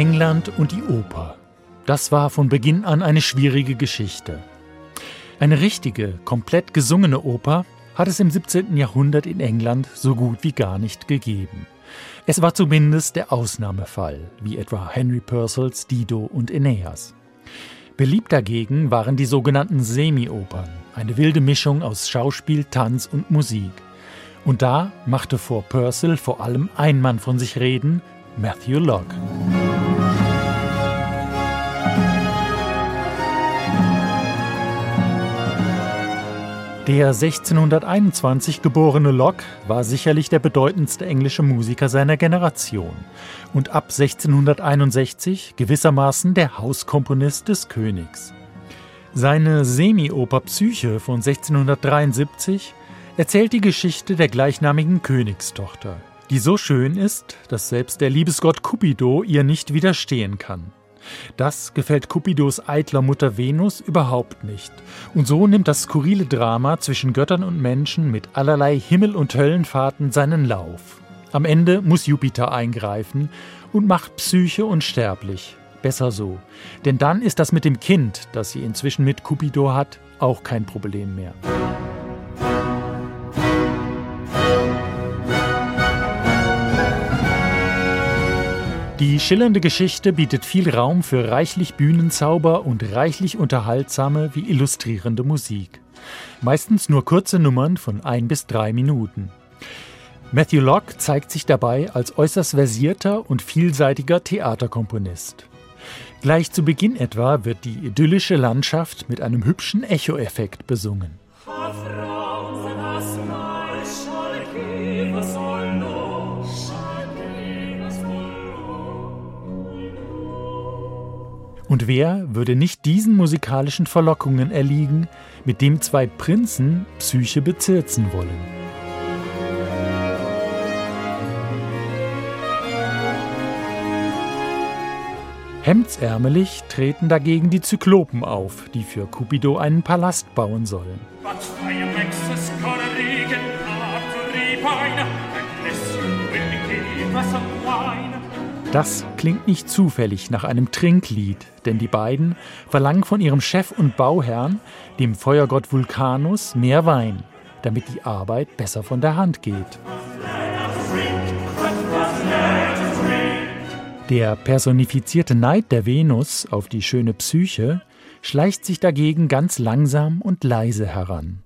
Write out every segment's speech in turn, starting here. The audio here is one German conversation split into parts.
England und die Oper. Das war von Beginn an eine schwierige Geschichte. Eine richtige, komplett gesungene Oper hat es im 17. Jahrhundert in England so gut wie gar nicht gegeben. Es war zumindest der Ausnahmefall, wie etwa Henry Purcells Dido und Aeneas. Beliebt dagegen waren die sogenannten Semi-Opern, eine wilde Mischung aus Schauspiel, Tanz und Musik. Und da machte vor Purcell vor allem ein Mann von sich reden, Matthew Locke. Der 1621 geborene Locke war sicherlich der bedeutendste englische Musiker seiner Generation und ab 1661 gewissermaßen der Hauskomponist des Königs. Seine Semi-Oper Psyche von 1673 erzählt die Geschichte der gleichnamigen Königstochter, die so schön ist, dass selbst der Liebesgott Cupido ihr nicht widerstehen kann. Das gefällt Cupidos eitler Mutter Venus überhaupt nicht. Und so nimmt das skurrile Drama zwischen Göttern und Menschen mit allerlei Himmel- und Höllenfahrten seinen Lauf. Am Ende muss Jupiter eingreifen und macht Psyche unsterblich. Besser so. Denn dann ist das mit dem Kind, das sie inzwischen mit Cupido hat, auch kein Problem mehr. Die schillernde Geschichte bietet viel Raum für reichlich Bühnenzauber und reichlich unterhaltsame wie illustrierende Musik. Meistens nur kurze Nummern von ein bis drei Minuten. Matthew Locke zeigt sich dabei als äußerst versierter und vielseitiger Theaterkomponist. Gleich zu Beginn etwa wird die idyllische Landschaft mit einem hübschen Echoeffekt besungen. Und wer würde nicht diesen musikalischen Verlockungen erliegen, mit dem zwei Prinzen Psyche bezirzen wollen? Hemdsärmelig treten dagegen die Zyklopen auf, die für Cupido einen Palast bauen sollen. Das klingt nicht zufällig nach einem Trinklied, denn die beiden verlangen von ihrem Chef und Bauherrn, dem Feuergott Vulkanus, mehr Wein, damit die Arbeit besser von der Hand geht. Der personifizierte Neid der Venus auf die schöne Psyche schleicht sich dagegen ganz langsam und leise heran.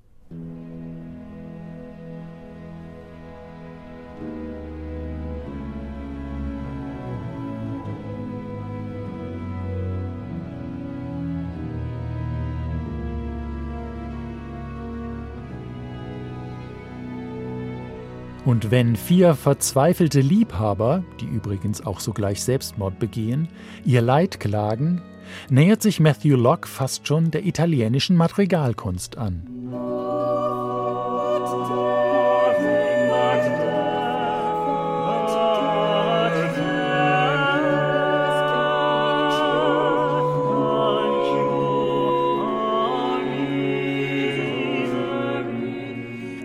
Und wenn vier verzweifelte Liebhaber, die übrigens auch sogleich Selbstmord begehen, ihr Leid klagen, nähert sich Matthew Locke fast schon der italienischen Madrigalkunst an.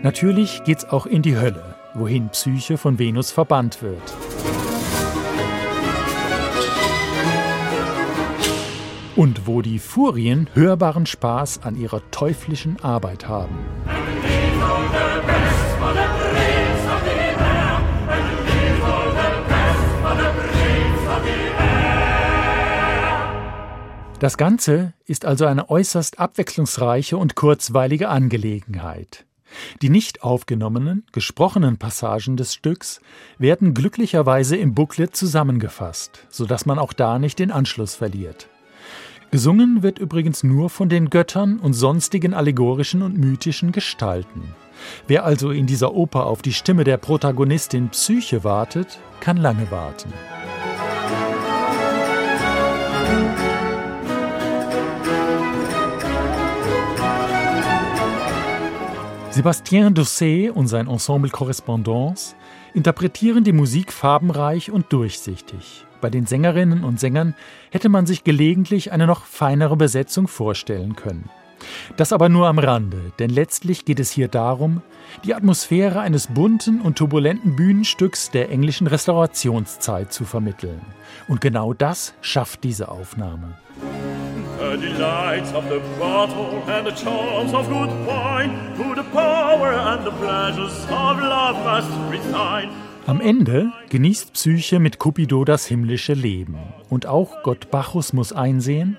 Natürlich geht's auch in die Hölle wohin Psyche von Venus verbannt wird. Und wo die Furien hörbaren Spaß an ihrer teuflischen Arbeit haben. Das Ganze ist also eine äußerst abwechslungsreiche und kurzweilige Angelegenheit. Die nicht aufgenommenen, gesprochenen Passagen des Stücks werden glücklicherweise im Booklet zusammengefasst, sodass man auch da nicht den Anschluss verliert. Gesungen wird übrigens nur von den Göttern und sonstigen allegorischen und mythischen Gestalten. Wer also in dieser Oper auf die Stimme der Protagonistin Psyche wartet, kann lange warten. Sébastien Doucet und sein Ensemble Correspondance interpretieren die Musik farbenreich und durchsichtig. Bei den Sängerinnen und Sängern hätte man sich gelegentlich eine noch feinere Besetzung vorstellen können. Das aber nur am Rande, denn letztlich geht es hier darum, die Atmosphäre eines bunten und turbulenten Bühnenstücks der englischen Restaurationszeit zu vermitteln. Und genau das schafft diese Aufnahme. Delights of the bottle and the charms of good wine, to the power and the pleasures of love must resign. Am Ende genießt Psyche mit Cupido das himmlische Leben. Und auch Gott Bacchus muss einsehen,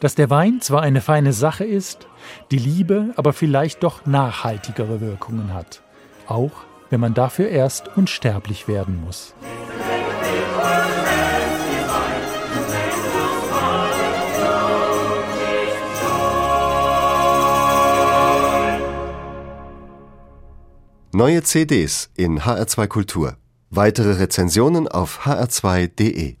dass der Wein zwar eine feine Sache ist, die Liebe aber vielleicht doch nachhaltigere Wirkungen hat. Auch wenn man dafür erst unsterblich werden muss. Neue CDs in HR2 Kultur. Weitere Rezensionen auf hr2.de